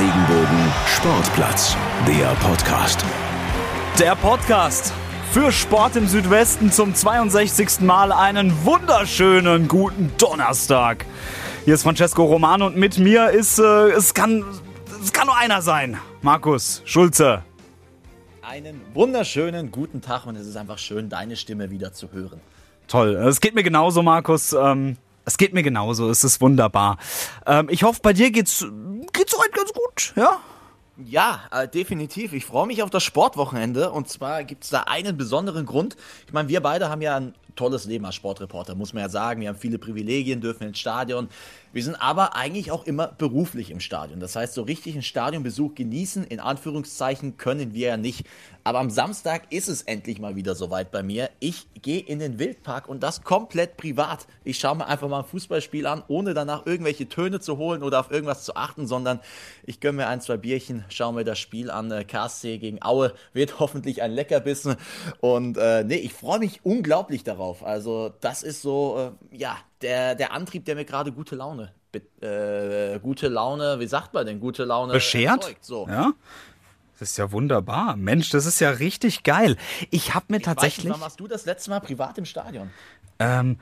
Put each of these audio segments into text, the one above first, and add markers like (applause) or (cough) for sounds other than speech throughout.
Regenbogen Sportplatz, der Podcast. Der Podcast für Sport im Südwesten zum 62. Mal einen wunderschönen guten Donnerstag. Hier ist Francesco Romano und mit mir ist, äh, es kann, es kann nur einer sein. Markus Schulze. Einen wunderschönen guten Tag und es ist einfach schön, deine Stimme wieder zu hören. Toll. Es geht mir genauso, Markus. Ähm, es geht mir genauso. Es ist wunderbar. Ähm, ich hoffe, bei dir geht's, geht's heute ganz gut, ja? Ja, äh, definitiv. Ich freue mich auf das Sportwochenende. Und zwar gibt es da einen besonderen Grund. Ich meine, wir beide haben ja ein tolles Leben als Sportreporter, muss man ja sagen. Wir haben viele Privilegien, dürfen ins Stadion. Wir sind aber eigentlich auch immer beruflich im Stadion. Das heißt, so richtig einen Stadionbesuch genießen, in Anführungszeichen, können wir ja nicht. Aber am Samstag ist es endlich mal wieder soweit bei mir. Ich gehe in den Wildpark und das komplett privat. Ich schaue mir einfach mal ein Fußballspiel an, ohne danach irgendwelche Töne zu holen oder auf irgendwas zu achten, sondern ich gönne mir ein, zwei Bierchen, schaue mir das Spiel an. Äh, KSC gegen Aue wird (laughs) hoffentlich ein Leckerbissen. Und äh, nee, ich freue mich unglaublich darauf. Also, das ist so, äh, ja, der, der Antrieb, der mir gerade gute Laune, äh, gute Laune, wie sagt man denn, gute Laune beschert. Erzeugt, so. Ja. Das ist ja wunderbar. Mensch, das ist ja richtig geil. Ich habe mir ich tatsächlich. Weiß nicht, wann warst du das letzte Mal privat im Stadion? Ähm,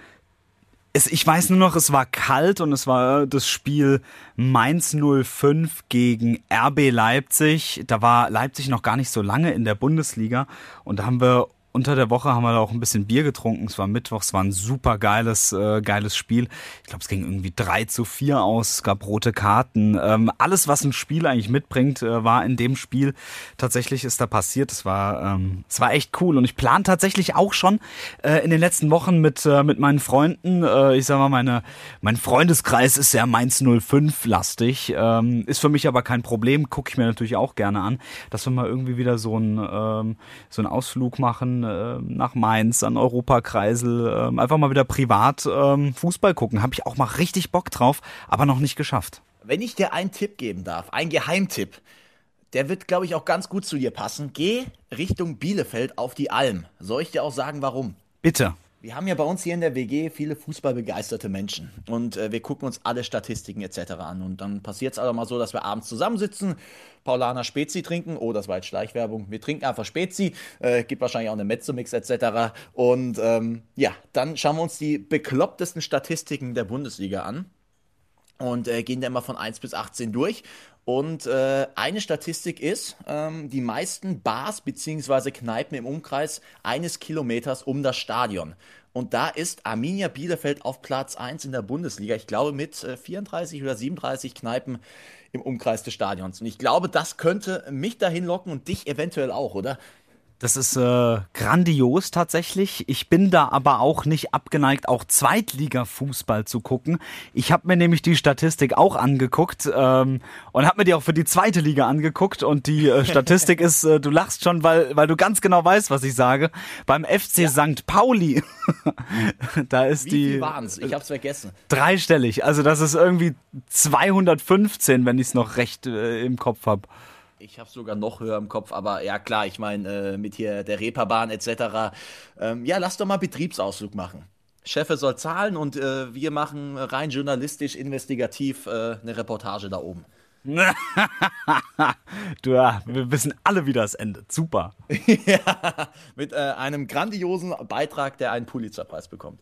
es, ich weiß nur noch, es war kalt und es war das Spiel Mainz 05 gegen RB Leipzig. Da war Leipzig noch gar nicht so lange in der Bundesliga und da haben wir unter der Woche haben wir da auch ein bisschen Bier getrunken. Es war Mittwoch, es war ein super geiles, äh, geiles Spiel. Ich glaube, es ging irgendwie 3 zu 4 aus, es gab rote Karten. Ähm, alles, was ein Spiel eigentlich mitbringt, äh, war in dem Spiel. Tatsächlich ist da passiert. Es war, ähm, war echt cool. Und ich plane tatsächlich auch schon äh, in den letzten Wochen mit, äh, mit meinen Freunden, äh, ich sag mal, meine, mein Freundeskreis ist sehr Mainz 05 lastig. Ähm, ist für mich aber kein Problem, gucke ich mir natürlich auch gerne an, dass wir mal irgendwie wieder so einen, ähm, so einen Ausflug machen äh, nach Mainz, an Europakreisel, äh, einfach mal wieder privat äh, Fußball gucken. Habe ich auch mal richtig Bock drauf, aber noch nicht geschafft. Wenn ich dir einen Tipp geben darf, einen Geheimtipp, der wird, glaube ich, auch ganz gut zu dir passen. Geh Richtung Bielefeld auf die Alm. Soll ich dir auch sagen, warum? Bitte. Wir haben ja bei uns hier in der WG viele fußballbegeisterte Menschen und äh, wir gucken uns alle Statistiken etc. an. Und dann passiert es aber mal so, dass wir abends zusammensitzen, Paulaner Spezi trinken. Oh, das war jetzt Schleichwerbung. Wir trinken einfach Spezi, äh, gibt wahrscheinlich auch eine Mezzomix etc. Und ähm, ja, dann schauen wir uns die beklopptesten Statistiken der Bundesliga an und äh, gehen dann mal von 1 bis 18 durch. Und äh, eine Statistik ist, ähm, die meisten Bars bzw. Kneipen im Umkreis eines Kilometers um das Stadion. Und da ist Arminia Bielefeld auf Platz 1 in der Bundesliga. Ich glaube mit äh, 34 oder 37 Kneipen im Umkreis des Stadions. Und ich glaube, das könnte mich dahin locken und dich eventuell auch, oder? Das ist äh, grandios tatsächlich. Ich bin da aber auch nicht abgeneigt, auch Zweitliga-Fußball zu gucken. Ich habe mir nämlich die Statistik auch angeguckt ähm, und habe mir die auch für die zweite Liga angeguckt. Und die äh, Statistik (laughs) ist, äh, du lachst schon, weil, weil du ganz genau weißt, was ich sage. Beim FC ja. St. Pauli, (laughs) da ist Wie die. Wie waren's? Ich hab's vergessen. Dreistellig. Also das ist irgendwie 215, wenn ich es noch recht äh, im Kopf habe. Ich habe sogar noch höher im Kopf, aber ja klar, ich meine äh, mit hier der Reeperbahn etc. Ähm, ja, lass doch mal Betriebsausflug machen. Chefe soll zahlen und äh, wir machen rein journalistisch, investigativ äh, eine Reportage da oben. (laughs) du, ja, wir wissen alle, wie das endet. Super. (laughs) ja, mit äh, einem grandiosen Beitrag, der einen Pulitzerpreis bekommt.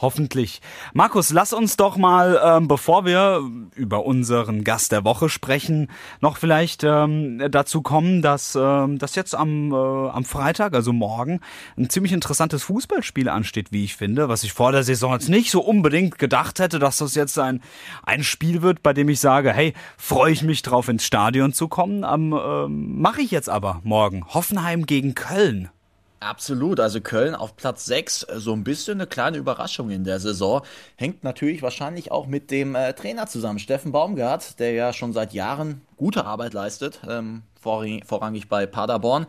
Hoffentlich. Markus, lass uns doch mal, ähm, bevor wir über unseren Gast der Woche sprechen, noch vielleicht ähm, dazu kommen, dass, ähm, dass jetzt am, äh, am Freitag, also morgen, ein ziemlich interessantes Fußballspiel ansteht, wie ich finde, was ich vor der Saison jetzt nicht so unbedingt gedacht hätte, dass das jetzt ein, ein Spiel wird, bei dem ich sage, hey, freue ich mich drauf, ins Stadion zu kommen. Ähm, ähm, Mache ich jetzt aber morgen. Hoffenheim gegen Köln. Absolut, also Köln auf Platz 6, so ein bisschen eine kleine Überraschung in der Saison. Hängt natürlich wahrscheinlich auch mit dem äh, Trainer zusammen, Steffen Baumgart, der ja schon seit Jahren gute Arbeit leistet, ähm, vorrangig bei Paderborn,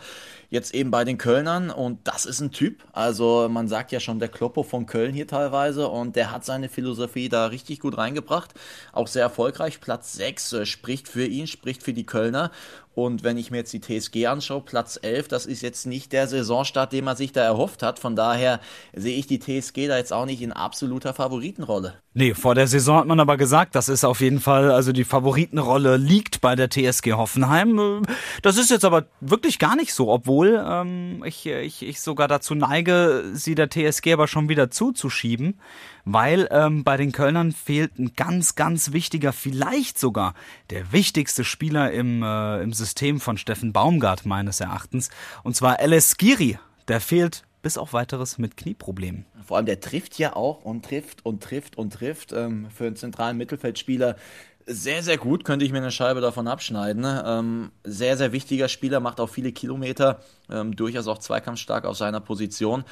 jetzt eben bei den Kölnern. Und das ist ein Typ, also man sagt ja schon der Kloppo von Köln hier teilweise. Und der hat seine Philosophie da richtig gut reingebracht, auch sehr erfolgreich, Platz 6 äh, spricht für ihn, spricht für die Kölner. Und wenn ich mir jetzt die TSG anschaue, Platz 11, das ist jetzt nicht der Saisonstart, den man sich da erhofft hat, von daher sehe ich die TSG da jetzt auch nicht in absoluter Favoritenrolle. Nee, vor der Saison hat man aber gesagt, das ist auf jeden Fall, also die Favoritenrolle liegt bei der TSG Hoffenheim. Äh, Das ist jetzt aber wirklich gar nicht so, obwohl ähm, ich, ich, ich sogar dazu neige, sie der TSG aber schon wieder zuzuschieben, weil ähm, bei den Kölnern fehlt ein ganz, ganz wichtiger, vielleicht sogar der wichtigste Spieler im, äh, im System von Steffen Baumgart meines Erachtens, und zwar LS Giri. Der fehlt bis auf weiteres mit Knieproblemen. Vor allem, der trifft ja auch und trifft und trifft und trifft. Ähm, für einen zentralen Mittelfeldspieler sehr, sehr gut. Könnte ich mir eine Scheibe davon abschneiden. Ähm, sehr, sehr wichtiger Spieler, macht auch viele Kilometer. Ähm, durchaus auch zweikampfstark auf seiner Position.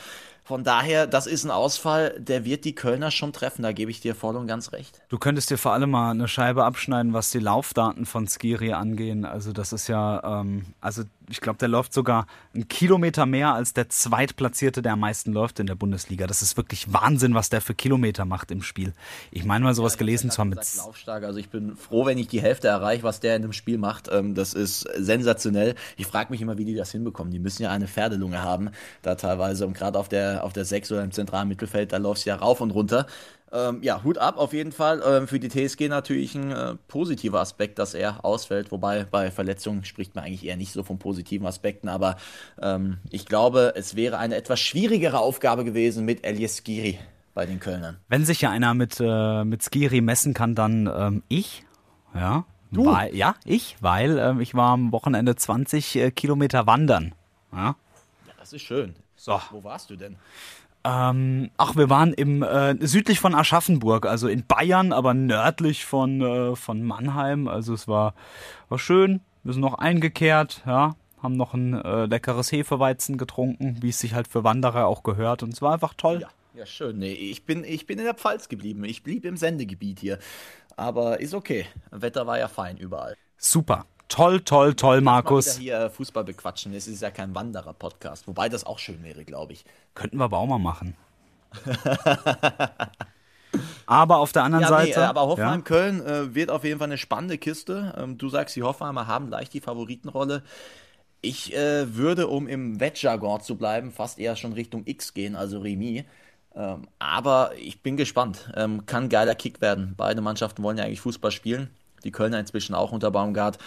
Von daher, das ist ein Ausfall, der wird die Kölner schon treffen. Da gebe ich dir voll und ganz recht. Du könntest dir vor allem mal eine Scheibe abschneiden, was die Laufdaten von Skiri angehen. Also das ist ja, ähm, also ich glaube, der läuft sogar einen Kilometer mehr als der Zweitplatzierte, der am meisten läuft in der Bundesliga. Das ist wirklich Wahnsinn, was der für Kilometer macht im Spiel. Ich meine mal sowas gelesen zu haben mit. Laufstark. Also ich bin froh, wenn ich die Hälfte erreiche, was der in dem Spiel macht. Ähm, das ist sensationell. Ich frage mich immer, wie die das hinbekommen. Die müssen ja eine Pferdelunge haben, da teilweise. Und gerade auf der, auf der 6 oder im zentralen Mittelfeld, da läuft es ja rauf und runter. Ähm, ja, Hut ab auf jeden Fall. Ähm, für die TSG natürlich ein äh, positiver Aspekt, dass er ausfällt. Wobei bei Verletzungen spricht man eigentlich eher nicht so von positiven Aspekten. Aber ähm, ich glaube, es wäre eine etwas schwierigere Aufgabe gewesen mit Elias Giri bei den Kölnern. Wenn sich ja einer mit, äh, mit Skiri messen kann, dann ähm, ich. Ja. Du? Weil, ja, ich, weil ähm, ich war am Wochenende 20 äh, Kilometer wandern. Ja. Ja, das ist schön. So. Wo warst du denn? Ähm, ach, wir waren im äh, südlich von Aschaffenburg, also in Bayern, aber nördlich von, äh, von Mannheim. Also es war, war schön. Wir sind noch eingekehrt, ja, haben noch ein äh, leckeres Hefeweizen getrunken, wie es sich halt für Wanderer auch gehört. Und es war einfach toll. Ja, ja schön. Nee, ich bin, ich bin in der Pfalz geblieben. Ich blieb im Sendegebiet hier. Aber ist okay. Wetter war ja fein überall. Super. Toll, toll, toll, Markus. wieder hier Fußball bequatschen. Es ist ja kein Wanderer-Podcast. Wobei das auch schön wäre, glaube ich. Könnten wir aber auch mal machen. (laughs) aber auf der anderen Ja, nee, Seite. äh, aber Hoffenheim-Köln äh, wird auf jeden Fall eine spannende Kiste. Ähm, du sagst, die Hoffenheimer haben leicht die Favoritenrolle. Ich äh, würde, um im Wettjargon zu bleiben, fast eher schon Richtung X gehen, also Remis. Ähm, aber ich bin gespannt. Ähm, kann geiler Kick werden. Beide Mannschaften wollen ja eigentlich Fußball spielen. Die Kölner inzwischen auch unter Baumgart.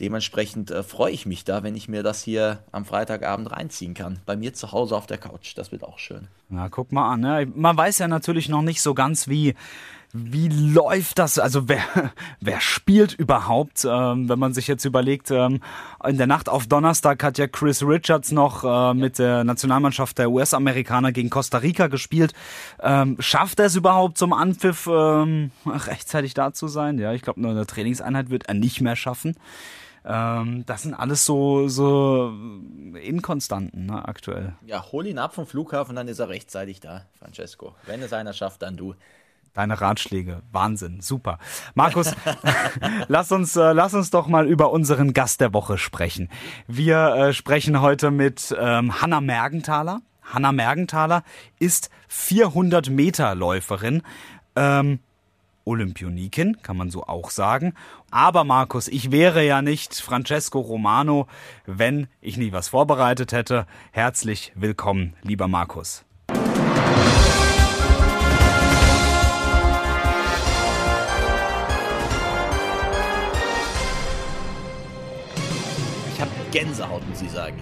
Dementsprechend äh, freue ich mich da, wenn ich mir das hier am Freitagabend reinziehen kann. Bei mir zu Hause auf der Couch. Das wird auch schön. Na, guck mal an. Ne? Man weiß ja natürlich noch nicht so ganz, wie, wie läuft das, also wer, (laughs) wer spielt überhaupt, ähm, wenn man sich jetzt überlegt, ähm, in der Nacht auf Donnerstag hat ja Chris Richards noch äh, mit der Nationalmannschaft der US-Amerikaner gegen Costa Rica gespielt. Ähm, schafft er es überhaupt zum Anpfiff ähm, (laughs) rechtzeitig da zu sein? Ja, ich glaube, nur eine Trainingseinheit wird er nicht mehr schaffen. Ähm, das sind alles so, so Inkonstanten ne, aktuell. Ja, hol ihn ab vom Flughafen, dann ist er rechtzeitig da, Francesco. Wenn es einer schafft, dann du. Deine Ratschläge, Wahnsinn, super. Markus, (laughs) lass uns, äh, lass uns doch mal über unseren Gast der Woche sprechen. Wir äh, sprechen heute mit ähm, Hanna Mergenthaler. Hanna Mergenthaler ist 400 Meter Läuferin. Ähm, Olympionikin, kann man so auch sagen. Aber Markus, ich wäre ja nicht Francesco Romano, wenn ich nie was vorbereitet hätte. Herzlich willkommen, lieber Markus. Gänsehaut, muss ich sagen.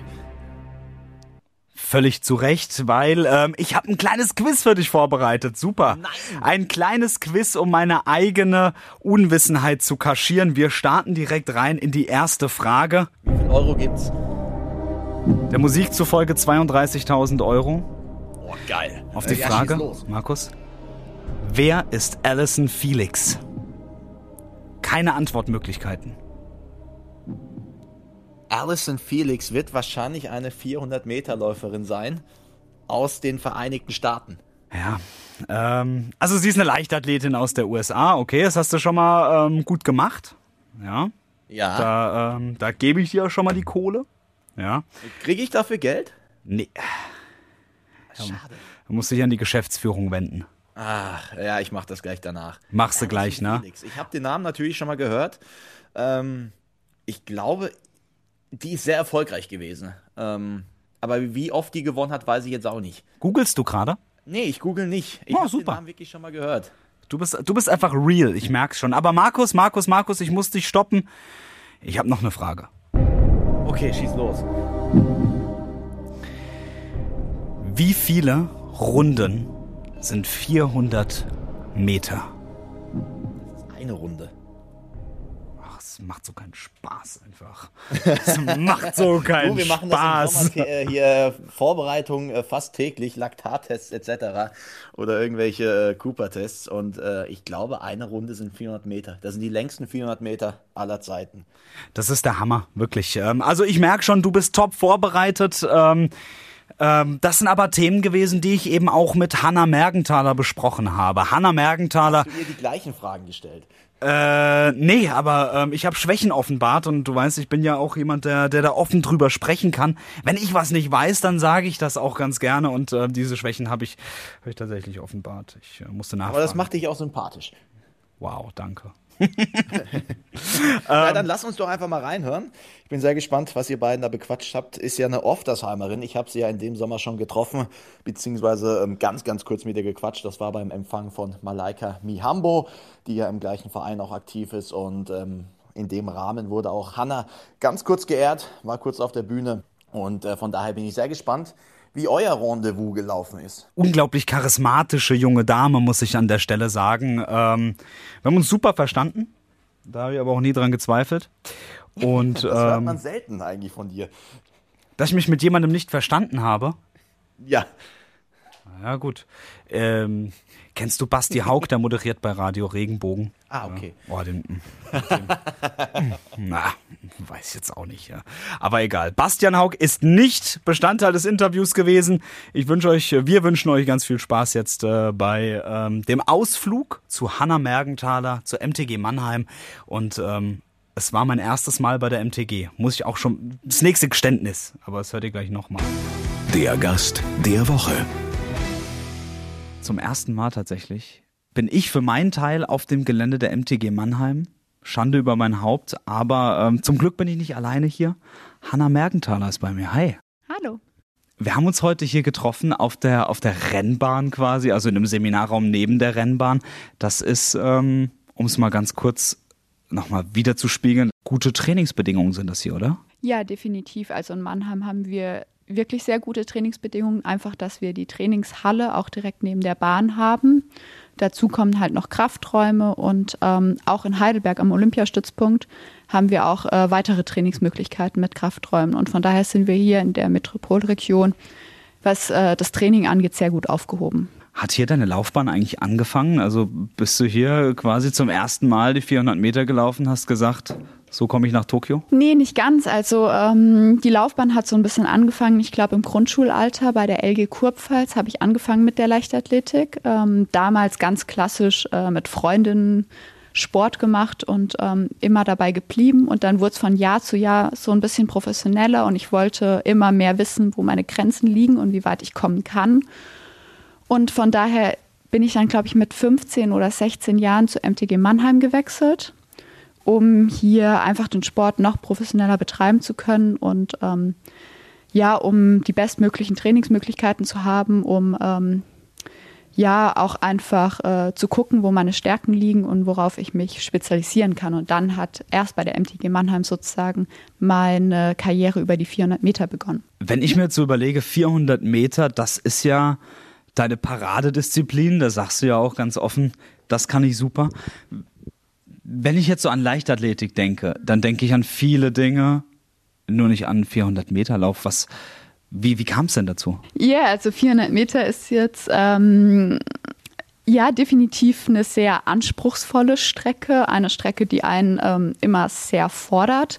Völlig zu Recht, weil ähm, ich habe ein kleines Quiz für dich vorbereitet. Super. Nein. Ein kleines Quiz, um meine eigene Unwissenheit zu kaschieren. Wir starten direkt rein in die erste Frage. Wie viel Euro gibt's? Der Musik zufolge 32.000 Euro. Oh, geil. Auf die Äh, ja, Frage, los. Markus. Wer ist Alison Felix? Keine Antwortmöglichkeiten. Alison Felix wird wahrscheinlich eine 400-Meter-Läuferin sein aus den Vereinigten Staaten. Ja, ähm, also sie ist eine Leichtathletin aus der USA. Okay, das hast du schon mal ähm, gut gemacht. Ja, Ja. da, ähm, da gebe ich dir schon mal die Kohle. Ja, Kriege ich dafür Geld? nee, Schade. du musst dich an die Geschäftsführung wenden. Ach, ja, ich mache das gleich danach. Machst du gleich, ne? Felix. Ich habe den Namen natürlich schon mal gehört. Ähm, ich glaube, die ist sehr erfolgreich gewesen. Ähm, aber wie oft die gewonnen hat, weiß ich jetzt auch nicht. Googlest du gerade? Nee, ich google nicht. Ich Oh, habe den super. Namen wirklich schon mal gehört. Du bist, du bist einfach real, ich merk's schon. Aber Markus, Markus, Markus, ich muss dich stoppen. Ich habe noch eine Frage. Okay, schieß los. Wie viele Runden sind 400 Meter? Eine Runde. Macht so keinen Spaß einfach. Es macht so (laughs) keinen Du, wir machen Spaß. das im Sommer hier, hier Vorbereitung äh, fast täglich, Laktattests etc. oder irgendwelche äh, Cooper-Tests und äh, ich glaube, eine Runde sind 400 Meter. Das sind die längsten 400 Meter aller Zeiten. Das ist der Hammer, wirklich. Ähm, Also ich merke schon, du bist top vorbereitet. Ähm, ähm, Das sind aber Themen gewesen, die ich eben auch mit Hanna Mergenthaler besprochen habe. Hanna Mergenthaler, Du ihr die gleichen Fragen gestellt. Äh, nee, aber ähm, ich habe Schwächen offenbart und du weißt, ich bin ja auch jemand, der, der da offen drüber sprechen kann. Wenn ich was nicht weiß, dann sage ich das auch ganz gerne und äh, diese Schwächen habe ich, hab ich tatsächlich offenbart. Ich äh, musste nachfragen. Aber das macht dich auch sympathisch. wow, danke. (laughs) Ja, dann lass uns doch einfach mal reinhören. Ich bin sehr gespannt, was ihr beiden da bequatscht habt. Ist ja eine Oftersheimerin. Ich habe sie ja in dem Sommer schon getroffen, beziehungsweise ähm, ganz, ganz kurz mit ihr gequatscht. Das war beim Empfang von Malaika Mihambo, die ja im gleichen Verein auch aktiv ist. Und ähm, in dem Rahmen wurde auch Hanna ganz kurz geehrt, war kurz auf der Bühne. Und äh, von daher bin ich sehr gespannt, wie euer Rendezvous gelaufen ist. unglaublich charismatische junge Dame, muss ich an der Stelle sagen. Ähm, wir haben uns super verstanden. Da habe ich aber auch nie dran gezweifelt. Und (laughs) Das hört ähm, man selten eigentlich von dir. dass ich mich mit jemandem nicht verstanden habe. Ja. Ja, gut. Ähm, kennst du Basti Haug, der moderiert bei Radio Regenbogen? Ah, okay. Oh, den, den, na, weiß ich jetzt auch nicht. Ja. Aber egal. Bastian Haug ist nicht Bestandteil des Interviews gewesen. Ich wünsche euch, wir wünschen euch ganz viel Spaß jetzt äh, bei ähm, dem Ausflug zu Hanna Mergenthaler, zur MTG Mannheim. Und ähm, es war mein erstes Mal bei der MTG. Muss ich auch schon, das nächste Geständnis. Aber das hört ihr gleich nochmal. Der Gast der Woche. Zum ersten Mal tatsächlich bin ich für meinen Teil auf dem Gelände der MTG Mannheim. Schande über mein Haupt, aber ähm, zum Glück bin ich nicht alleine hier. Hanna Mergenthaler ist bei mir. Hi. Hallo. Wir haben uns heute hier getroffen auf der, auf der Rennbahn quasi, also in einem Seminarraum neben der Rennbahn. Das ist, ähm, um es mal ganz kurz nochmal wiederzuspiegeln, gute Trainingsbedingungen sind das hier, oder? Ja, definitiv. Also in Mannheim haben wir wirklich sehr gute Trainingsbedingungen. Einfach, dass wir die Trainingshalle auch direkt neben der Bahn haben. Dazu kommen halt noch Krafträume und ähm, auch in Heidelberg am Olympiastützpunkt haben wir auch äh, weitere Trainingsmöglichkeiten mit Krafträumen. Und von daher sind wir hier in der Metropolregion, was äh, das Training angeht, sehr gut aufgehoben. Hat hier deine Laufbahn eigentlich angefangen? Also bist du hier quasi zum ersten Mal die 400 Meter gelaufen, hast gesagt, so komme ich nach Tokio? Nee, nicht ganz. Also ähm, die Laufbahn hat so ein bisschen angefangen. Ich glaube, im Grundschulalter bei der LG Kurpfalz habe ich angefangen mit der Leichtathletik. Ähm, damals ganz klassisch äh, mit Freundinnen Sport gemacht und ähm, immer dabei geblieben. Und dann wurde es von Jahr zu Jahr so ein bisschen professioneller und ich wollte immer mehr wissen, wo meine Grenzen liegen und wie weit ich kommen kann. Und von daher bin ich dann, glaube ich, mit 15 oder 16 Jahren zu MTG Mannheim gewechselt um hier einfach den Sport noch professioneller betreiben zu können und ähm, ja, um die bestmöglichen Trainingsmöglichkeiten zu haben, um ähm, ja auch einfach äh, zu gucken, wo meine Stärken liegen und worauf ich mich spezialisieren kann. Und dann hat erst bei der MTG Mannheim sozusagen meine Karriere über die 400 Meter begonnen. Wenn ich mir jetzt so überlege, 400 Meter, das ist ja deine Paradedisziplin, da sagst du ja auch ganz offen, das kann ich super. Wenn ich jetzt so an Leichtathletik denke, dann denke ich an viele Dinge, nur nicht an 400 Meter Lauf. Was, wie, wie kam es denn dazu? Ja, also 400 Meter ist jetzt ähm, ja definitiv eine sehr anspruchsvolle Strecke, eine Strecke, die einen ähm, immer sehr fordert.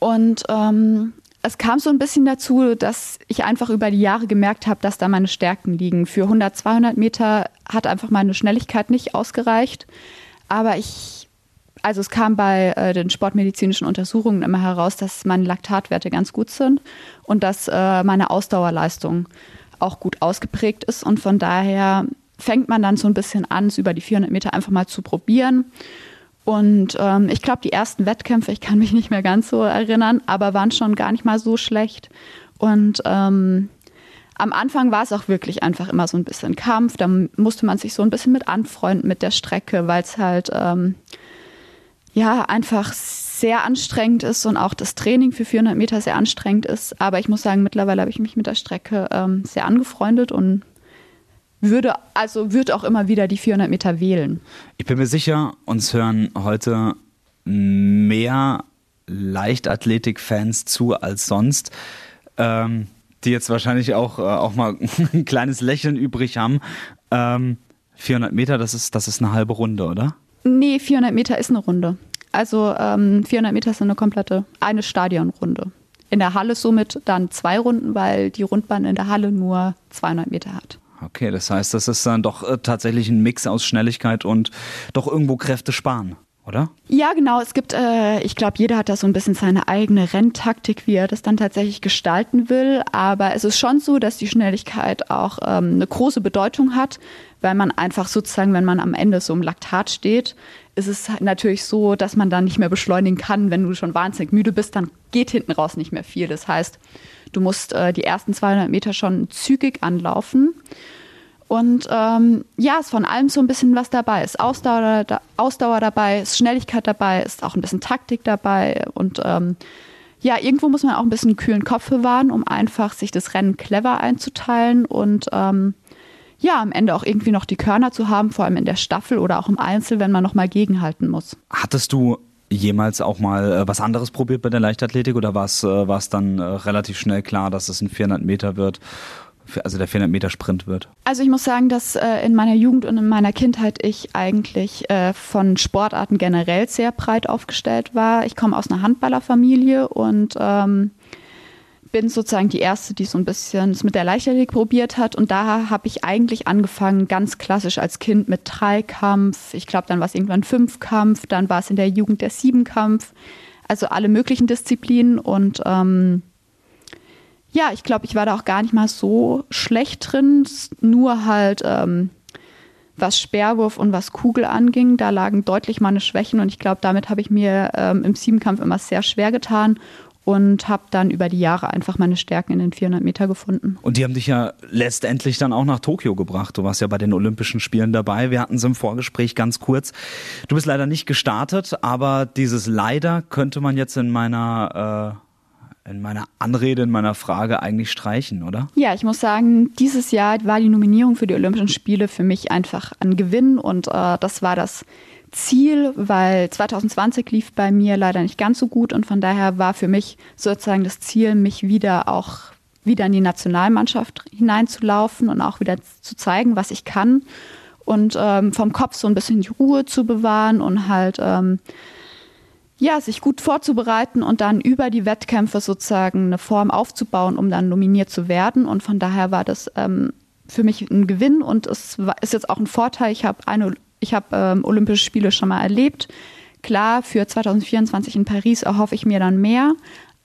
Und ähm, es kam so ein bisschen dazu, dass ich einfach über die Jahre gemerkt habe, dass da meine Stärken liegen. Für 100, 200 Meter hat einfach meine Schnelligkeit nicht ausgereicht. Aber ich, also es kam bei äh, den sportmedizinischen Untersuchungen immer heraus, dass meine Laktatwerte ganz gut sind und dass äh, meine Ausdauerleistung auch gut ausgeprägt ist. Und von daher fängt man dann so ein bisschen an, es über die 400 Meter einfach mal zu probieren. Und ähm, ich glaube, die ersten Wettkämpfe, ich kann mich nicht mehr ganz so erinnern, aber waren schon gar nicht mal so schlecht. Und ähm, am Anfang war es auch wirklich einfach immer so ein bisschen Kampf. Da musste man sich so ein bisschen mit anfreunden mit der Strecke, weil es halt ähm, ja einfach sehr anstrengend ist und auch das Training für 400 Meter sehr anstrengend ist. Aber ich muss sagen, mittlerweile habe ich mich mit der Strecke ähm, sehr angefreundet und würde also würde auch immer wieder die 400 Meter wählen. Ich bin mir sicher, uns hören heute mehr Leichtathletik-Fans zu als sonst, ähm, die jetzt wahrscheinlich auch, äh, auch mal (laughs) ein kleines Lächeln übrig haben. Ähm, 400 Meter, das ist, das ist eine halbe Runde, oder? Nee, 400 Meter ist eine Runde. Also ähm, 400 Meter ist eine komplette, eine Stadionrunde. In der Halle somit dann zwei Runden, weil die Rundbahn in der Halle nur 200 Meter hat. Okay, das heißt, das ist dann doch äh, tatsächlich ein Mix aus Schnelligkeit und doch irgendwo Kräfte sparen oder? Ja, genau. Es gibt, äh, ich glaube, jeder hat da so ein bisschen seine eigene Renntaktik, wie er das dann tatsächlich gestalten will. Aber es ist schon so, dass die Schnelligkeit auch ähm, eine große Bedeutung hat, weil man einfach sozusagen, wenn man am Ende so im Laktat steht, ist es natürlich so, dass man dann nicht mehr beschleunigen kann. Wenn du schon wahnsinnig müde bist, dann geht hinten raus nicht mehr viel. Das heißt, du musst äh, die ersten 200 Meter schon zügig anlaufen. Und ähm, ja, ist von allem so ein bisschen was dabei. Ist Ausdauer, da, Ausdauer dabei, ist Schnelligkeit dabei, ist auch ein bisschen Taktik dabei. Und ähm, ja, irgendwo muss man auch ein bisschen kühlen Kopf bewahren, um einfach sich das Rennen clever einzuteilen und ähm, ja, am Ende auch irgendwie noch die Körner zu haben, vor allem in der Staffel oder auch im Einzel, wenn man nochmal gegenhalten muss. Hattest du jemals auch mal äh, was anderes probiert bei der Leichtathletik oder war es äh, dann äh, relativ schnell klar, dass es ein 400 Meter wird also der 400 Meter Sprint wird? Also ich muss sagen, dass äh, in meiner Jugend und in meiner Kindheit ich eigentlich äh, von Sportarten generell sehr breit aufgestellt war. Ich komme aus einer Handballerfamilie und ähm, bin sozusagen die erste, die so ein bisschen es mit der Leichtathletik probiert hat. Und da habe ich eigentlich angefangen, ganz klassisch als Kind mit Dreikampf. Ich glaube, dann war es irgendwann Fünfkampf, dann war es in der Jugend der Siebenkampf. Also alle möglichen Disziplinen und ähm, ja, ich glaube, ich war da auch gar nicht mal so schlecht drin. Nur halt, ähm, was Sperrwurf und was Kugel anging, da lagen deutlich meine Schwächen und ich glaube, damit habe ich mir ähm, im Siebenkampf immer sehr schwer getan und habe dann über die Jahre einfach meine Stärken in den 400 Meter gefunden. Und die haben dich ja letztendlich dann auch nach Tokio gebracht. Du warst ja bei den Olympischen Spielen dabei. Wir hatten es im Vorgespräch ganz kurz. Du bist leider nicht gestartet, aber dieses leider könnte man jetzt in meiner äh in meiner Anrede, in meiner Frage eigentlich streichen, oder? Ja, ich muss sagen, dieses Jahr war die Nominierung für die Olympischen Spiele für mich einfach ein Gewinn und äh, das war das Ziel, weil 2020 lief bei mir leider nicht ganz so gut und von daher war für mich sozusagen das Ziel, mich wieder auch wieder in die Nationalmannschaft hineinzulaufen und auch wieder zu zeigen, was ich kann und ähm, vom Kopf so ein bisschen die Ruhe zu bewahren und halt ähm, ja, sich gut vorzubereiten und dann über die Wettkämpfe sozusagen eine Form aufzubauen, um dann nominiert zu werden. Und von daher war das ähm, für mich ein Gewinn und es ist jetzt auch ein Vorteil. Ich habe eine, ähm, Olympische Spiele schon mal erlebt. Klar, für 2024 in Paris erhoffe ich mir dann mehr,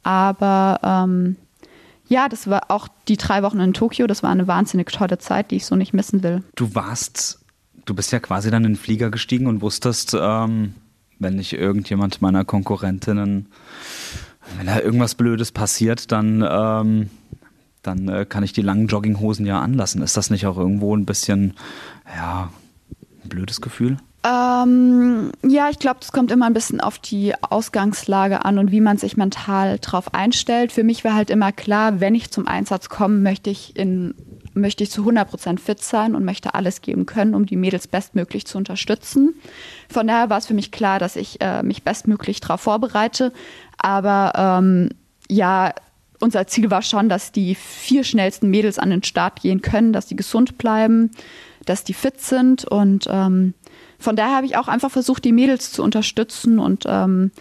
aber ähm, ja, das war auch die drei Wochen in Tokio. Das war eine wahnsinnig tolle Zeit, die ich so nicht missen will. Du warst, du bist ja quasi dann in den Flieger gestiegen und wusstest, ähm, wenn nicht irgendjemand meiner Konkurrentinnen, wenn da irgendwas Blödes passiert, dann, ähm, dann äh, kann ich die langen Jogginghosen ja anlassen. Ist das nicht auch irgendwo ein bisschen, ja, ein blödes Gefühl? Ähm, ja, ich glaube, das kommt immer ein bisschen auf die Ausgangslage an und wie man sich mental drauf einstellt. Für mich war halt immer klar, wenn ich zum Einsatz komme, möchte ich in möchte ich zu 100% fit sein und möchte alles geben können, um die Mädels bestmöglich zu unterstützen. Von daher war es für mich klar, dass ich äh, mich bestmöglich darauf vorbereite. Aber ähm, ja, unser Ziel war schon, dass die vier schnellsten Mädels an den Start gehen können, dass die gesund bleiben, dass die fit sind. Und ähm, von daher habe ich auch einfach versucht, die Mädels zu unterstützen und ähm,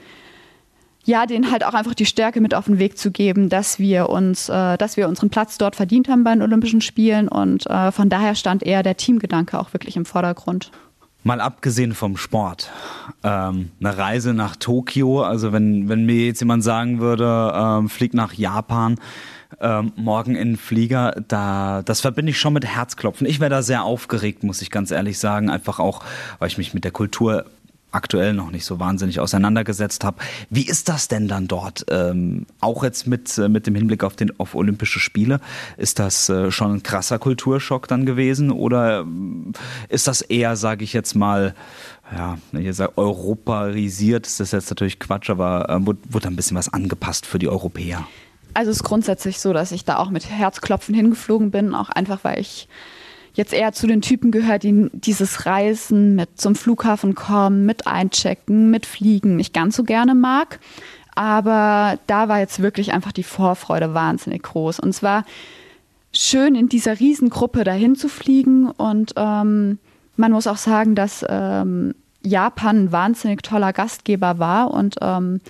ja, denen halt auch einfach die Stärke mit auf den Weg zu geben, dass wir uns, äh, dass wir unseren Platz dort verdient haben bei den Olympischen Spielen und äh, von daher stand eher der Teamgedanke auch wirklich im Vordergrund. Mal abgesehen vom Sport, ähm, eine Reise nach Tokio, also wenn, wenn mir jetzt jemand sagen würde, ähm, flieg nach Japan, ähm, morgen in den Flieger, da, das verbinde ich schon mit Herzklopfen. Ich wäre da sehr aufgeregt, muss ich ganz ehrlich sagen, einfach auch, weil ich mich mit der Kultur aktuell noch nicht so wahnsinnig auseinandergesetzt habe. Wie ist das denn dann dort? Ähm, auch jetzt mit, äh, mit dem Hinblick auf, den, auf Olympische Spiele. Ist das äh, schon ein krasser Kulturschock dann gewesen? Oder ähm, ist das eher, sage ich jetzt mal, ja, wenn ich sage europarisiert, ist das jetzt natürlich Quatsch, aber äh, wurde, wurde ein bisschen was angepasst für die Europäer? Also es ist grundsätzlich so, dass ich da auch mit Herzklopfen hingeflogen bin, auch einfach, weil ich jetzt eher zu den Typen gehört, die dieses Reisen mit zum Flughafen kommen, mit einchecken, mit fliegen nicht ganz so gerne mag. Aber da war jetzt wirklich einfach die Vorfreude wahnsinnig groß. Und es war schön, in dieser Riesengruppe dahin zu fliegen. Und ähm, man muss auch sagen, dass ähm, Japan ein wahnsinnig toller Gastgeber war und ähm,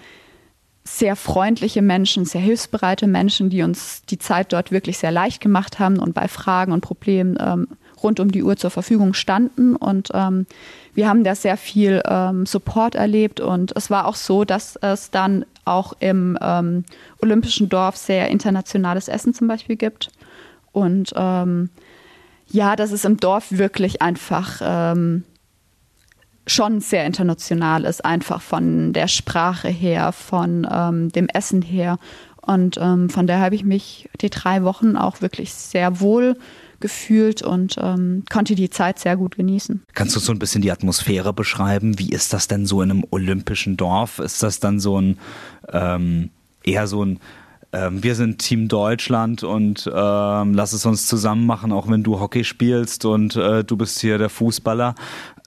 sehr freundliche Menschen, sehr hilfsbereite Menschen, die uns die Zeit dort wirklich sehr leicht gemacht haben und bei Fragen und Problemen ähm, rund um die Uhr zur Verfügung standen. Und ähm, wir haben da sehr viel ähm, Support erlebt. Und es war auch so, dass es dann auch im ähm, Olympischen Dorf sehr internationales Essen zum Beispiel gibt. Und ähm, ja, dass es im Dorf wirklich einfach ähm, schon sehr international ist, einfach von der Sprache her, von ähm, dem Essen her. Und ähm, von daher habe ich mich die drei Wochen auch wirklich sehr wohl gefühlt und ähm, konnte die Zeit sehr gut genießen. Kannst du so ein bisschen die Atmosphäre beschreiben? Wie ist das denn so in einem olympischen Dorf? Ist das dann so ein ähm, eher so ein ähm, wir sind Team Deutschland und ähm, lass es uns zusammen machen, auch wenn du Hockey spielst und äh, du bist hier der Fußballer.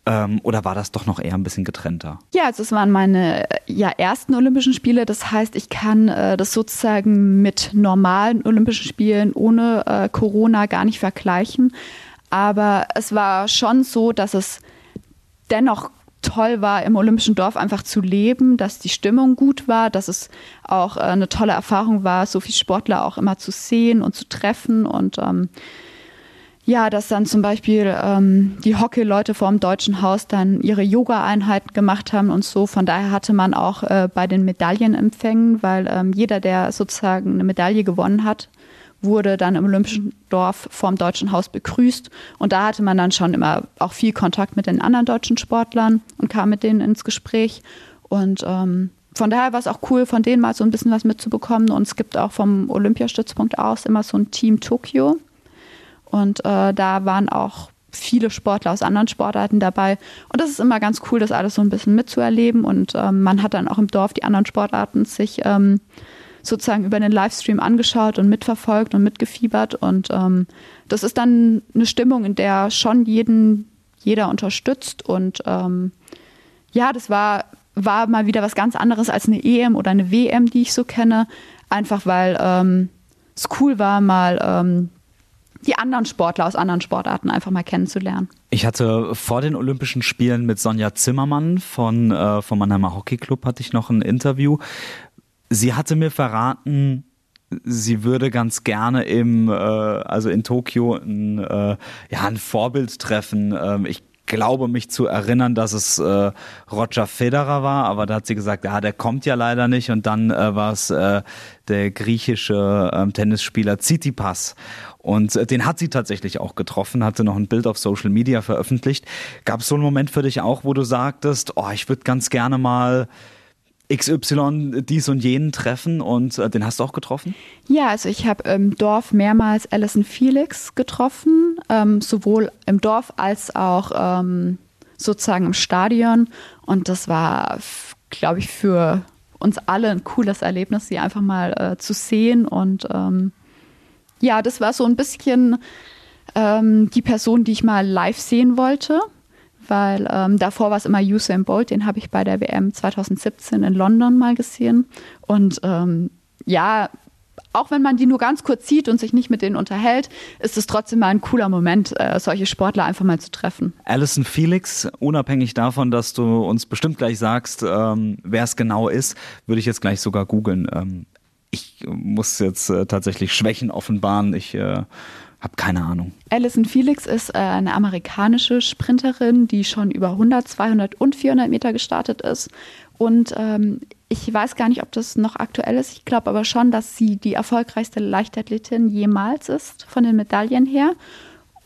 Ähm, oder war das doch noch eher ein bisschen getrennter? Ja, also es waren meine äh, ja, ersten Olympischen Spiele. Das heißt, ich kann äh, das sozusagen mit normalen Olympischen Spielen ohne äh, Corona gar nicht vergleichen. Aber es war schon so, dass es dennoch toll war, im Olympischen Dorf einfach zu leben, dass die Stimmung gut war, dass es auch äh, eine tolle Erfahrung war, so viele Sportler auch immer zu sehen und zu treffen und ähm, ja, dass dann zum Beispiel ähm, die Hockey-Leute vor Deutschen Haus dann ihre Yoga-Einheiten gemacht haben und so. Von daher hatte man auch äh, bei den Medaillenempfängen, weil ähm, jeder, der sozusagen eine Medaille gewonnen hat, wurde dann im Olympischen Dorf vorm Deutschen Haus begrüßt. Und da hatte man dann schon immer auch viel Kontakt mit den anderen deutschen Sportlern und kam mit denen ins Gespräch. Und ähm, von daher war es auch cool, von denen mal so ein bisschen was mitzubekommen. Und es gibt auch vom Olympiastützpunkt aus immer so ein Team Tokio. Und äh, da waren auch viele Sportler aus anderen Sportarten dabei. Und das ist immer ganz cool, das alles so ein bisschen mitzuerleben. Und ähm, man hat dann auch im Dorf die anderen Sportarten sich ähm, sozusagen über den Livestream angeschaut und mitverfolgt und mitgefiebert. Und ähm, das ist dann eine Stimmung, in der schon jeden, jeder unterstützt. Und ähm, ja, das war, war mal wieder was ganz anderes als eine EM oder eine WM, die ich so kenne. Einfach weil ähm, es cool war, mal ähm, die anderen Sportler aus anderen Sportarten einfach mal kennenzulernen. Ich hatte vor den Olympischen Spielen mit Sonja Zimmermann von, äh, vom Mannheimer Hockey Club hatte ich noch ein Interview. Sie hatte mir verraten, sie würde ganz gerne im, äh, also in Tokio ein, äh, ja, ein Vorbild treffen. Ähm, ich glaube mich zu erinnern, dass es äh, Roger Federer war, aber da hat sie gesagt, ja, der kommt ja leider nicht und dann äh, war es äh, der griechische äh, Tennisspieler Tsitsipas und äh, den hat sie tatsächlich auch getroffen, hatte noch ein Bild auf Social Media veröffentlicht. Gab es so einen Moment für dich auch, wo du sagtest, oh, ich würde ganz gerne mal XY dies und jenen treffen und äh, den hast du auch getroffen? Ja, also ich habe im Dorf mehrmals Alison Felix getroffen, ähm, sowohl im Dorf als auch ähm, sozusagen im Stadion. Und das war, glaube ich, für uns alle ein cooles Erlebnis, sie einfach mal äh, zu sehen und ähm, ja, das war so ein bisschen ähm, die Person, die ich mal live sehen wollte, weil ähm, davor war es immer Usain Bolt, den habe ich bei der WM 2017 in London mal gesehen. Und ähm, ja, auch wenn man die nur ganz kurz sieht und sich nicht mit denen unterhält, ist es trotzdem mal ein cooler Moment, äh, solche Sportler einfach mal zu treffen. Alison Felix, unabhängig davon, dass du uns bestimmt gleich sagst, ähm, wer es genau ist, würde ich jetzt gleich sogar googeln. Ähm, ich muss jetzt äh, tatsächlich Schwächen offenbaren. Ich äh, habe keine Ahnung. Alison Felix ist äh, eine amerikanische Sprinterin, die schon über 100, 200 und 400 Meter gestartet ist. Und ähm, ich weiß gar nicht, ob das noch aktuell ist. Ich glaube aber schon, dass sie die erfolgreichste Leichtathletin jemals ist, von den Medaillen her.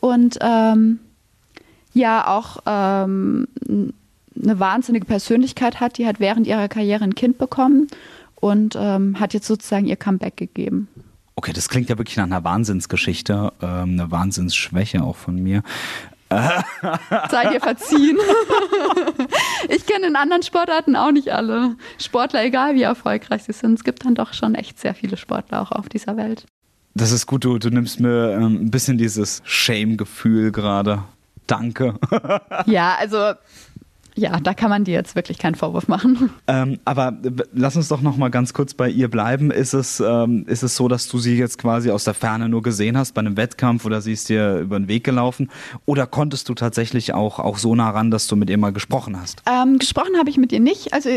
Und ähm, ja, auch ähm, eine wahnsinnige Persönlichkeit hat. Die hat während ihrer Karriere ein Kind bekommen und ähm, hat jetzt sozusagen ihr Comeback gegeben. Okay, das klingt ja wirklich nach einer Wahnsinnsgeschichte, ähm, eine Wahnsinnsschwäche auch von mir. (laughs) Seid ihr verziehen. (laughs) ich kenne in anderen Sportarten auch nicht alle Sportler, egal wie erfolgreich sie sind. Es gibt dann doch schon echt sehr viele Sportler auch auf dieser Welt. Das ist gut, du, du nimmst mir ähm, ein bisschen dieses Shame-Gefühl gerade. Danke. (laughs) ja, also ja, da kann man dir jetzt wirklich keinen Vorwurf machen. Ähm, aber lass uns doch noch mal ganz kurz bei ihr bleiben. Ist es, ähm, ist es so, dass du sie jetzt quasi aus der Ferne nur gesehen hast bei einem Wettkampf oder sie ist dir über den Weg gelaufen? Oder konntest du tatsächlich auch, auch so nah ran, dass du mit ihr mal gesprochen hast? Ähm, gesprochen habe ich mit ihr nicht. Also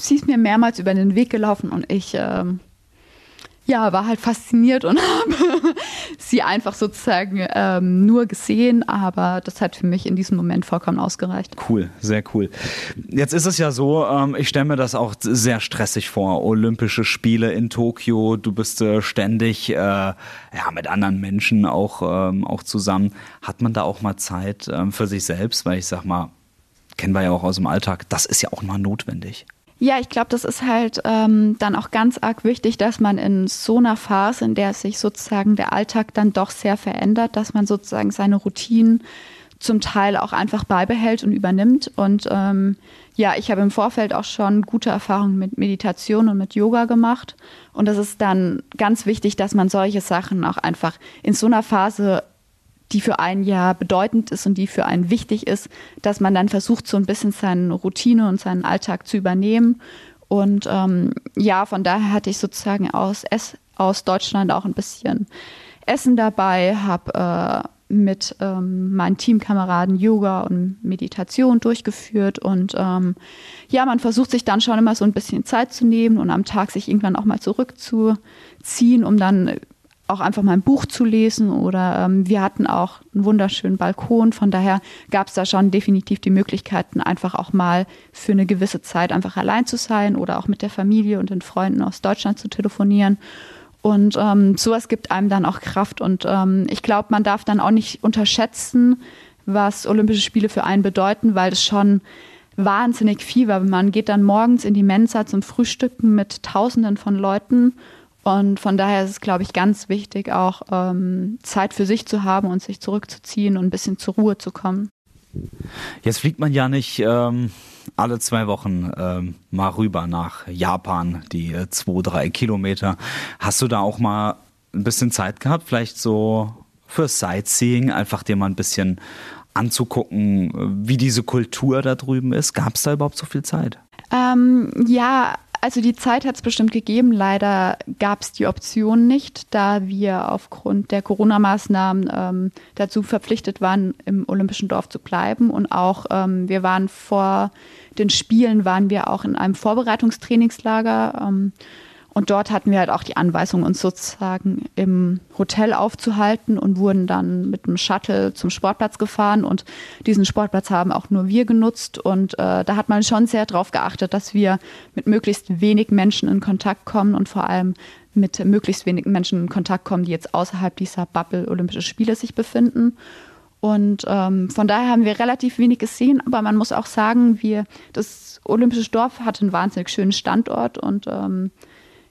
sie ist mir mehrmals über den Weg gelaufen und ich ähm, ja, war halt fasziniert und (laughs) habe sie einfach sozusagen ähm, nur gesehen, aber das hat für mich in diesem Moment vollkommen ausgereicht. Cool, sehr cool. Jetzt ist es ja so, ähm, ich stelle mir das auch sehr stressig vor. Olympische Spiele in Tokio, du bist äh, ständig äh, ja, mit anderen Menschen auch, ähm, auch zusammen. Hat man da auch mal Zeit ähm, für sich selbst? Weil ich sag mal, kennen wir ja auch aus dem Alltag, das ist ja auch mal notwendig. Ja, ich glaube, das ist halt ähm, dann auch ganz arg wichtig, dass man in so einer Phase, in der sich sozusagen der Alltag dann doch sehr verändert, dass man sozusagen seine Routinen zum Teil auch einfach beibehält und übernimmt. Und ähm, ja, ich habe im Vorfeld auch schon gute Erfahrungen mit Meditation und mit Yoga gemacht. Und das ist dann ganz wichtig, dass man solche Sachen auch einfach in so einer Phase die für einen ja bedeutend ist und die für einen wichtig ist, dass man dann versucht, so ein bisschen seine Routine und seinen Alltag zu übernehmen. Und ähm, ja, von daher hatte ich sozusagen aus, aus Deutschland auch ein bisschen Essen dabei, habe äh, mit ähm, meinen Teamkameraden Yoga und Meditation durchgeführt und ähm, ja, man versucht sich dann schon immer so ein bisschen Zeit zu nehmen und am Tag sich irgendwann auch mal zurückzuziehen, um dann auch einfach mal ein Buch zu lesen oder ähm, wir hatten auch einen wunderschönen Balkon. Von daher gab es da schon definitiv die Möglichkeiten, einfach auch mal für eine gewisse Zeit einfach allein zu sein oder auch mit der Familie und den Freunden aus Deutschland zu telefonieren. Und ähm, sowas gibt einem dann auch Kraft. Und ähm, ich glaube, man darf dann auch nicht unterschätzen, was Olympische Spiele für einen bedeuten, weil es schon wahnsinnig viel war. Man geht dann morgens in die Mensa zum Frühstücken mit Tausenden von Leuten und von daher ist es, glaube ich, ganz wichtig, auch ähm, Zeit für sich zu haben und sich zurückzuziehen und ein bisschen zur Ruhe zu kommen. Jetzt fliegt man ja nicht ähm, alle zwei Wochen ähm, mal rüber nach Japan, die äh, zwei, drei Kilometer. Hast du da auch mal ein bisschen Zeit gehabt, vielleicht so für Sightseeing, einfach dir mal ein bisschen anzugucken, wie diese Kultur da drüben ist? Gab es da überhaupt so viel Zeit? Ähm, ja, also die Zeit hat es bestimmt gegeben. Leider gab es die Option nicht, da wir aufgrund der Corona-Maßnahmen ähm, dazu verpflichtet waren, im Olympischen Dorf zu bleiben. Und auch ähm, wir waren vor den Spielen, waren wir auch in einem Vorbereitungstrainingslager. Ähm, und dort hatten wir halt auch die Anweisung, uns sozusagen im Hotel aufzuhalten und wurden dann mit einem Shuttle zum Sportplatz gefahren. Und diesen Sportplatz haben auch nur wir genutzt. Und äh, da hat man schon sehr darauf geachtet, dass wir mit möglichst wenig Menschen in Kontakt kommen und vor allem mit möglichst wenigen Menschen in Kontakt kommen, die jetzt außerhalb dieser Bubble Olympische Spiele sich befinden. Und ähm, von daher haben wir relativ wenig gesehen, aber man muss auch sagen, wir, das Olympische Dorf hat einen wahnsinnig schönen Standort und ähm,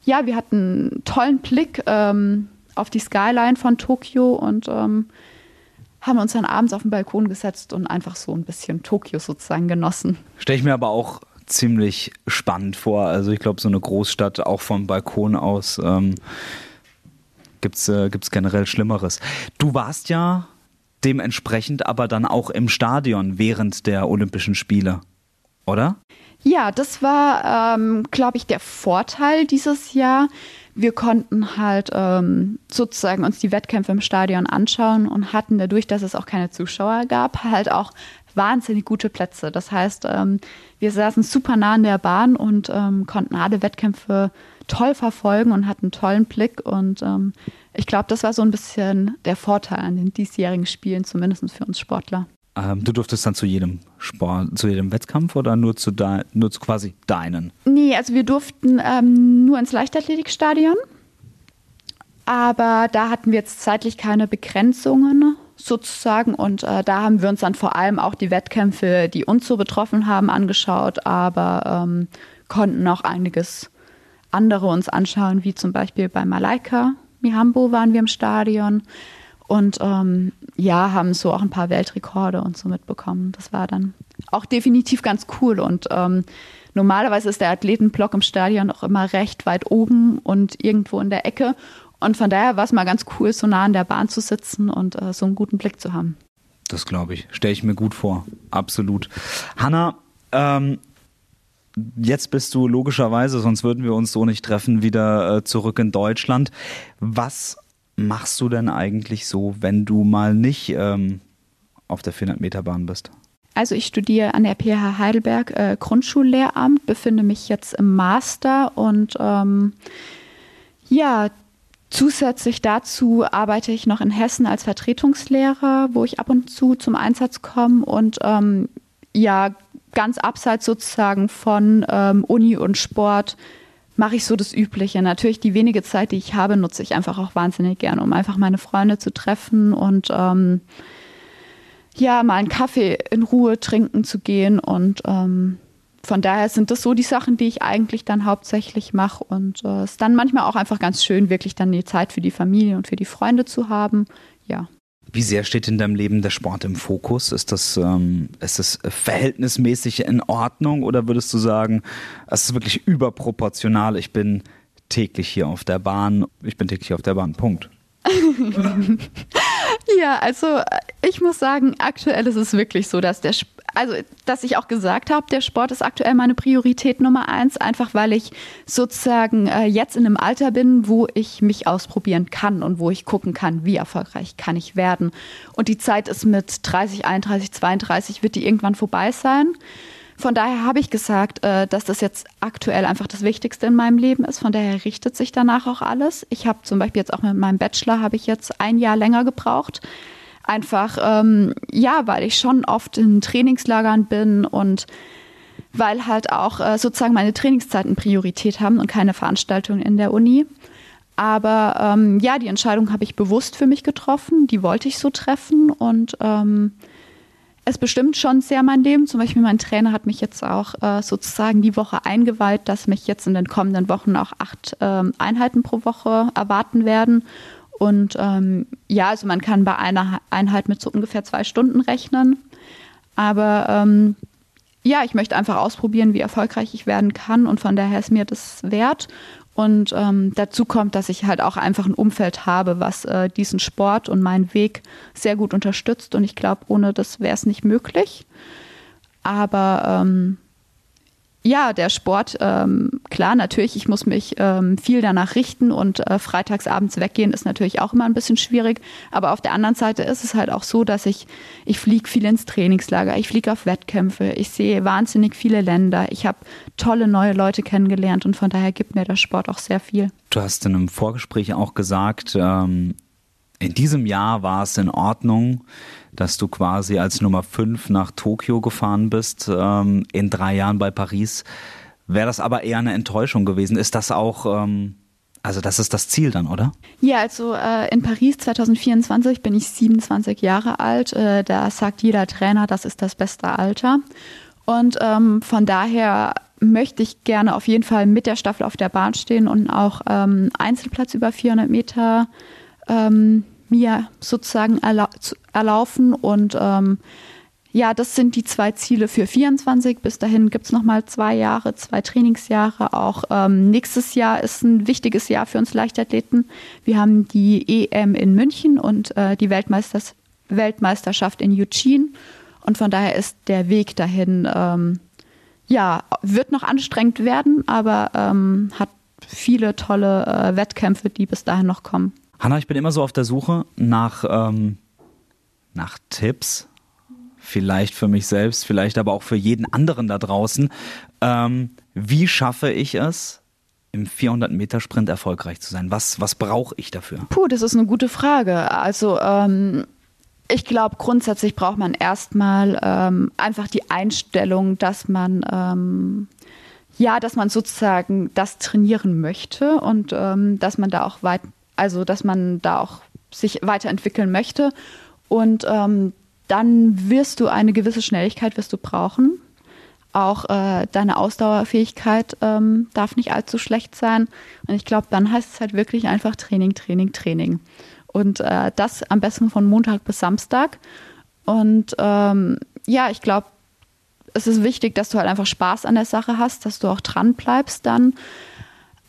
ja, wir hatten einen tollen Blick ähm, auf die Skyline von Tokio und ähm, haben uns dann abends auf den Balkon gesetzt und einfach so ein bisschen Tokio sozusagen genossen. Stelle ich mir aber auch ziemlich spannend vor. Also ich glaube, so eine Großstadt auch vom Balkon aus ähm, gibt es äh, generell Schlimmeres. Du warst ja dementsprechend aber dann auch im Stadion während der Olympischen Spiele, oder? Ja, das war, ähm, glaube ich, der Vorteil dieses Jahr. Wir konnten halt ähm, sozusagen uns die Wettkämpfe im Stadion anschauen und hatten dadurch, dass es auch keine Zuschauer gab, halt auch wahnsinnig gute Plätze. Das heißt, ähm, wir saßen super nah an der Bahn und ähm, konnten alle Wettkämpfe toll verfolgen und hatten einen tollen Blick. Und ähm, ich glaube, das war so ein bisschen der Vorteil an den diesjährigen Spielen, zumindest für uns Sportler. Ähm, du durftest dann zu jedem Sport, zu jedem Wettkampf oder nur zu, de, nur zu quasi deinen? Nee, also wir durften ähm, nur ins Leichtathletikstadion. Aber da hatten wir jetzt zeitlich keine Begrenzungen, sozusagen. Und äh, da haben wir uns dann vor allem auch die Wettkämpfe, die uns so betroffen haben, angeschaut, aber ähm, konnten auch einiges andere uns anschauen, wie zum Beispiel bei Malaika Mihambo waren wir im Stadion. Und ähm, ja, haben so auch ein paar Weltrekorde und so mitbekommen. Das war dann auch definitiv ganz cool. Und ähm, normalerweise ist der Athletenblock im Stadion auch immer recht weit oben und irgendwo in der Ecke. Und von daher war es mal ganz cool, so nah an der Bahn zu sitzen und äh, so einen guten Blick zu haben. Das glaube ich. Stelle ich mir gut vor. Absolut. Hanna, ähm, jetzt bist du logischerweise, sonst würden wir uns so nicht treffen, wieder äh, zurück in Deutschland. Was machst du denn eigentlich so, wenn du mal nicht ähm, auf der 400-Meter-Bahn bist? Also ich studiere an der PH Heidelberg äh, Grundschullehramt, befinde mich jetzt im Master und ähm, ja, zusätzlich dazu arbeite ich noch in Hessen als Vertretungslehrer, wo ich ab und zu zum Einsatz komme und ähm, ja, ganz abseits sozusagen von ähm, Uni und Sport mache ich so das Übliche. Natürlich die wenige Zeit, die ich habe, nutze ich einfach auch wahnsinnig gerne, um einfach meine Freunde zu treffen und ähm, ja, mal einen Kaffee in Ruhe trinken zu gehen. Und ähm, von daher sind das so die Sachen, die ich eigentlich dann hauptsächlich mache. Und es äh, ist dann manchmal auch einfach ganz schön, wirklich dann die Zeit für die Familie und für die Freunde zu haben. Ja. Wie sehr steht in deinem Leben der Sport im Fokus? Ist das, ähm, ist das verhältnismäßig in Ordnung oder würdest du sagen, es ist wirklich überproportional? Ich bin täglich hier auf der Bahn, ich bin täglich auf der Bahn, Punkt. (laughs) ja, also ich muss sagen, aktuell ist es wirklich so, dass der, also dass ich auch gesagt habe, der Sport ist aktuell meine Priorität Nummer eins, einfach weil ich sozusagen äh, jetzt in einem Alter bin, wo ich mich ausprobieren kann und wo ich gucken kann, wie erfolgreich kann ich werden. Und die Zeit ist mit 30, 31, 32 wird die irgendwann vorbei sein. Von daher habe ich gesagt, äh, dass das jetzt aktuell einfach das Wichtigste in meinem Leben ist. Von daher richtet sich danach auch alles. Ich habe zum Beispiel jetzt auch mit meinem Bachelor habe ich jetzt ein Jahr länger gebraucht. Einfach, ähm, ja, weil ich schon oft in Trainingslagern bin und weil halt auch äh, sozusagen meine Trainingszeiten Priorität haben und keine Veranstaltungen in der Uni. Aber ähm, ja, die Entscheidung habe ich bewusst für mich getroffen. Die wollte ich so treffen und ähm, es bestimmt schon sehr mein Leben. Zum Beispiel mein Trainer hat mich jetzt auch äh, sozusagen die Woche eingeweiht, dass mich jetzt in den kommenden Wochen auch acht ähm, Einheiten pro Woche erwarten werden. Und ähm, ja, also man kann bei einer Einheit mit so ungefähr zwei Stunden rechnen. Aber ähm, ja, ich möchte einfach ausprobieren, wie erfolgreich ich werden kann. Und von daher ist mir das wert. Und ähm, dazu kommt, dass ich halt auch einfach ein Umfeld habe, was äh, diesen Sport und meinen Weg sehr gut unterstützt. Und ich glaube, ohne das wäre es nicht möglich. Aber ähm, ja, der Sport, ähm, klar, natürlich, ich muss mich ähm, viel danach richten und äh, freitagsabends weggehen ist natürlich auch immer ein bisschen schwierig. Aber auf der anderen Seite ist es halt auch so, dass ich, ich fliege viel ins Trainingslager, ich fliege auf Wettkämpfe, ich sehe wahnsinnig viele Länder, ich habe tolle neue Leute kennengelernt und von daher gibt mir der Sport auch sehr viel. Du hast in einem Vorgespräch auch gesagt, ähm, in diesem Jahr war es in Ordnung, dass du quasi als Nummer 5 nach Tokio gefahren bist, ähm, in drei Jahren bei Paris. Wäre das aber eher eine Enttäuschung gewesen? Ist das auch, ähm, also das ist das Ziel dann, oder? Ja, also äh, in Paris 2024 bin ich 27 Jahre alt. Äh, da sagt jeder Trainer, das ist das beste Alter. Und ähm, von daher möchte ich gerne auf jeden Fall mit der Staffel auf der Bahn stehen und auch ähm, Einzelplatz über 400 Meter ähm, mir sozusagen erla erlaufen. Und ähm, ja, das sind die zwei Ziele für 24. Bis dahin gibt es nochmal zwei Jahre, zwei Trainingsjahre. Auch ähm, nächstes Jahr ist ein wichtiges Jahr für uns Leichtathleten. Wir haben die EM in München und äh, die Weltmeisters Weltmeisterschaft in Eugene. Und von daher ist der Weg dahin, ähm, ja, wird noch anstrengend werden, aber ähm, hat viele tolle äh, Wettkämpfe, die bis dahin noch kommen. Hanna, ich bin immer so auf der Suche nach, ähm, nach Tipps. Vielleicht für mich selbst, vielleicht aber auch für jeden anderen da draußen. Ähm, wie schaffe ich es, im 400-Meter-Sprint erfolgreich zu sein? Was, was brauche ich dafür? Puh, das ist eine gute Frage. Also, ähm, ich glaube, grundsätzlich braucht man erstmal ähm, einfach die Einstellung, dass man ähm, ja, dass man sozusagen das trainieren möchte und ähm, dass man da auch weit also dass man da auch sich weiterentwickeln möchte. Und ähm, dann wirst du eine gewisse Schnelligkeit wirst du brauchen. Auch äh, deine Ausdauerfähigkeit ähm, darf nicht allzu schlecht sein. Und ich glaube, dann heißt es halt wirklich einfach Training, Training, Training. Und äh, das am besten von Montag bis Samstag. Und ähm, ja, ich glaube, es ist wichtig, dass du halt einfach Spaß an der Sache hast, dass du auch dran bleibst dann.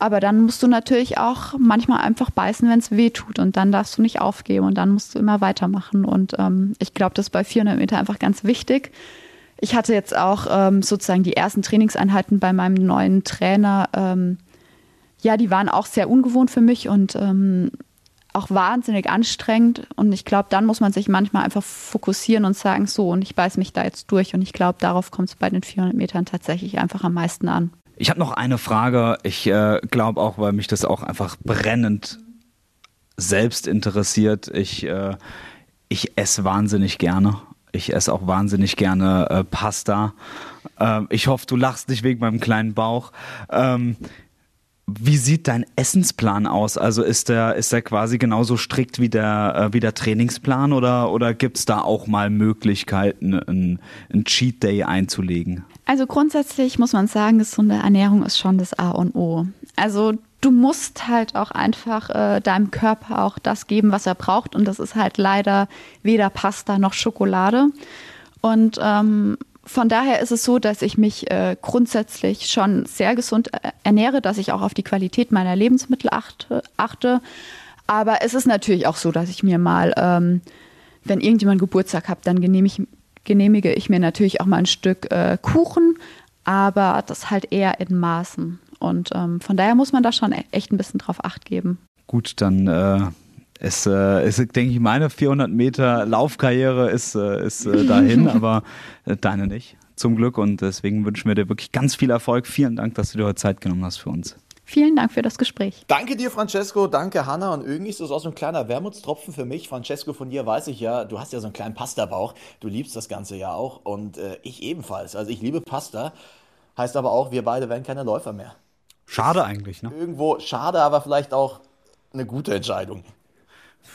Aber dann musst du natürlich auch manchmal einfach beißen, wenn es weh tut. Und dann darfst du nicht aufgeben und dann musst du immer weitermachen. Und ähm, ich glaube, das ist bei 400 Meter einfach ganz wichtig. Ich hatte jetzt auch ähm, sozusagen die ersten Trainingseinheiten bei meinem neuen Trainer. Ähm, ja, die waren auch sehr ungewohnt für mich und ähm, auch wahnsinnig anstrengend. Und ich glaube, dann muss man sich manchmal einfach fokussieren und sagen, so, und ich beiß mich da jetzt durch. Und ich glaube, darauf kommt es bei den 400 Metern tatsächlich einfach am meisten an. Ich habe noch eine Frage. Ich äh, glaube auch, weil mich das auch einfach brennend selbst interessiert. Ich, äh, ich esse wahnsinnig gerne. Ich esse auch wahnsinnig gerne äh, Pasta. Ähm, ich hoffe, du lachst nicht wegen meinem kleinen Bauch. Ähm, wie sieht dein Essensplan aus? Also ist der, ist der quasi genauso strikt wie der, äh, wie der Trainingsplan oder, oder gibt es da auch mal Möglichkeiten, einen Cheat Day einzulegen? Also grundsätzlich muss man sagen, gesunde Ernährung ist schon das A und O. Also du musst halt auch einfach äh, deinem Körper auch das geben, was er braucht. Und das ist halt leider weder Pasta noch Schokolade. Und ähm, von daher ist es so, dass ich mich äh, grundsätzlich schon sehr gesund äh, ernähre, dass ich auch auf die Qualität meiner Lebensmittel achte. achte. Aber es ist natürlich auch so, dass ich mir mal, ähm, wenn irgendjemand Geburtstag hat, dann genehmige, genehmige ich mir natürlich auch mal ein Stück äh, Kuchen, aber das halt eher in Maßen. Und ähm, von daher muss man da schon e-, echt ein bisschen drauf acht geben. Gut, dann äh, ist, äh, ist, denke ich, meine 400 Meter Laufkarriere ist, äh, ist äh, dahin, (laughs) aber äh, deine nicht. Zum Glück und deswegen wünschen wir dir wirklich ganz viel Erfolg. Vielen Dank, dass du dir heute Zeit genommen hast für uns. Vielen Dank für das Gespräch. Danke dir, Francesco. Danke, Hanna. Und irgendwie ist das auch so ein kleiner Wermutstropfen für mich. Francesco, von dir weiß ich ja, du hast ja so einen kleinen Pasta-Bauch. Du liebst das Ganze ja auch. Und äh, ich ebenfalls. Also ich liebe Pasta. Heißt aber auch, wir beide werden keine Läufer mehr. Schade eigentlich, ne? Irgendwo schade, aber vielleicht auch eine gute Entscheidung.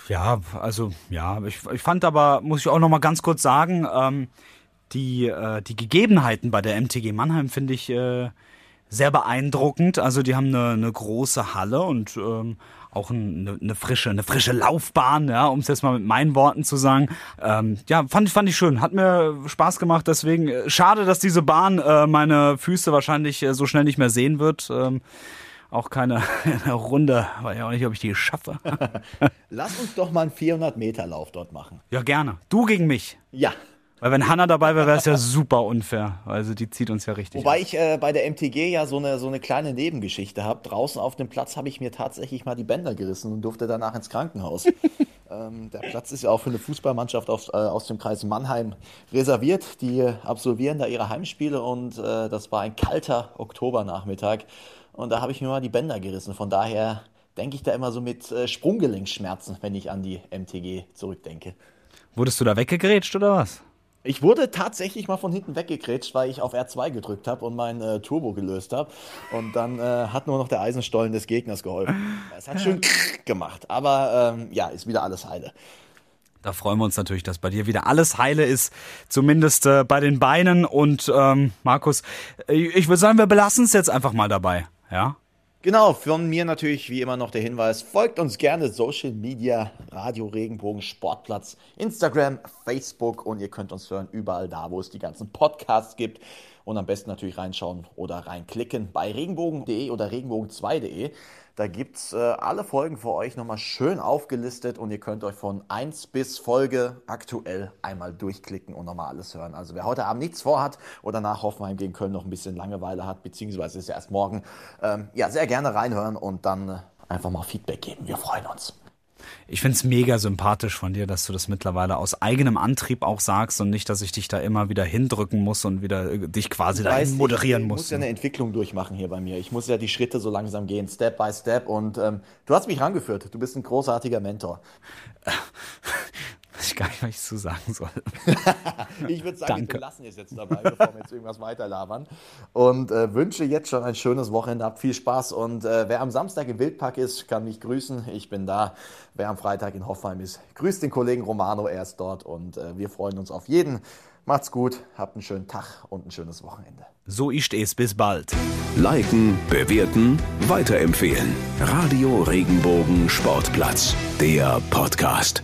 Ja, also ja, ich, ich fand aber, muss ich auch noch mal ganz kurz sagen, ähm, die, äh, die Gegebenheiten bei der MTG Mannheim finde ich äh, sehr beeindruckend. Also die haben eine, eine große Halle und ähm, auch eine, eine frische, eine frische Laufbahn, ja, um es jetzt mal mit meinen Worten zu sagen. Ähm, ja, fand ich, fand ich schön, hat mir Spaß gemacht. Deswegen äh, schade, dass diese Bahn äh, meine Füße wahrscheinlich äh, so schnell nicht mehr sehen wird. Ähm, auch keine (laughs) Runde, weiß ich auch nicht, ob ich die schaffe. (laughs) Lass uns doch mal einen 400-Meter-Lauf dort machen. Ja, gerne. Du gegen mich. Ja. Weil wenn Hanna dabei wäre, wäre es ja super unfair. Also die zieht uns ja richtig. Wobei auf. ich äh, bei der MTG ja so eine, so eine kleine Nebengeschichte habe. Draußen auf dem Platz habe ich mir tatsächlich mal die Bänder gerissen und durfte danach ins Krankenhaus. (laughs) ähm, der Platz ist ja auch für eine Fußballmannschaft aus, äh, aus dem Kreis Mannheim reserviert. Die absolvieren da ihre Heimspiele und äh, das war ein kalter Oktobernachmittag. Und da habe ich mir mal die Bänder gerissen. Von daher denke ich da immer so mit äh, Sprunggelenkschmerzen, wenn ich an die MTG zurückdenke. Wurdest du da weggegrätscht oder was? Ich wurde tatsächlich mal von hinten weggegrätscht, weil ich auf R2 gedrückt habe und mein äh, Turbo gelöst habe. Und dann äh, hat nur noch der Eisenstollen des Gegners geholfen. Es hat schön (laughs) gemacht, aber ähm, ja, ist wieder alles heile. Da freuen wir uns natürlich, dass bei dir wieder alles heile ist, zumindest äh, bei den Beinen. Und ähm, Markus, äh, ich würde sagen, wir belassen es jetzt einfach mal dabei. Ja. Genau, von mir natürlich wie immer noch der Hinweis, folgt uns gerne Social Media, Radio Regenbogen, Sportplatz, Instagram, Facebook und ihr könnt uns hören überall da, wo es die ganzen Podcasts gibt und am besten natürlich reinschauen oder reinklicken bei regenbogen.de oder regenbogen2.de. Da gibt es äh, alle Folgen für euch nochmal schön aufgelistet und ihr könnt euch von 1 bis Folge aktuell einmal durchklicken und nochmal alles hören. Also wer heute Abend nichts vorhat oder nach Hoffenheim gegen Köln noch ein bisschen Langeweile hat, beziehungsweise ist ja erst morgen, ähm, ja, sehr gerne reinhören und dann äh, einfach mal Feedback geben. Wir freuen uns. Ich finde es mega sympathisch von dir, dass du das mittlerweile aus eigenem Antrieb auch sagst und nicht, dass ich dich da immer wieder hindrücken muss und wieder äh, dich quasi da moderieren muss. Ich muss ja eine Entwicklung durchmachen hier bei mir. Ich muss ja die Schritte so langsam gehen, Step by Step. Und ähm, du hast mich rangeführt. Du bist ein großartiger Mentor. (laughs) gar nicht, was ich zu sagen soll. (laughs) ich würde sagen, Danke. wir lassen es jetzt dabei, bevor wir jetzt irgendwas weiterlabern. Und äh, wünsche jetzt schon ein schönes Wochenende. Habt viel Spaß. Und äh, wer am Samstag im Wildpark ist, kann mich grüßen. Ich bin da. Wer am Freitag in Hoffenheim ist, grüßt den Kollegen Romano. Er ist dort. Und äh, wir freuen uns auf jeden. Macht's gut, habt einen schönen Tag und ein schönes Wochenende. So ist es. Bis bald. Liken, bewerten, weiterempfehlen. Radio Regenbogen Sportplatz, der Podcast.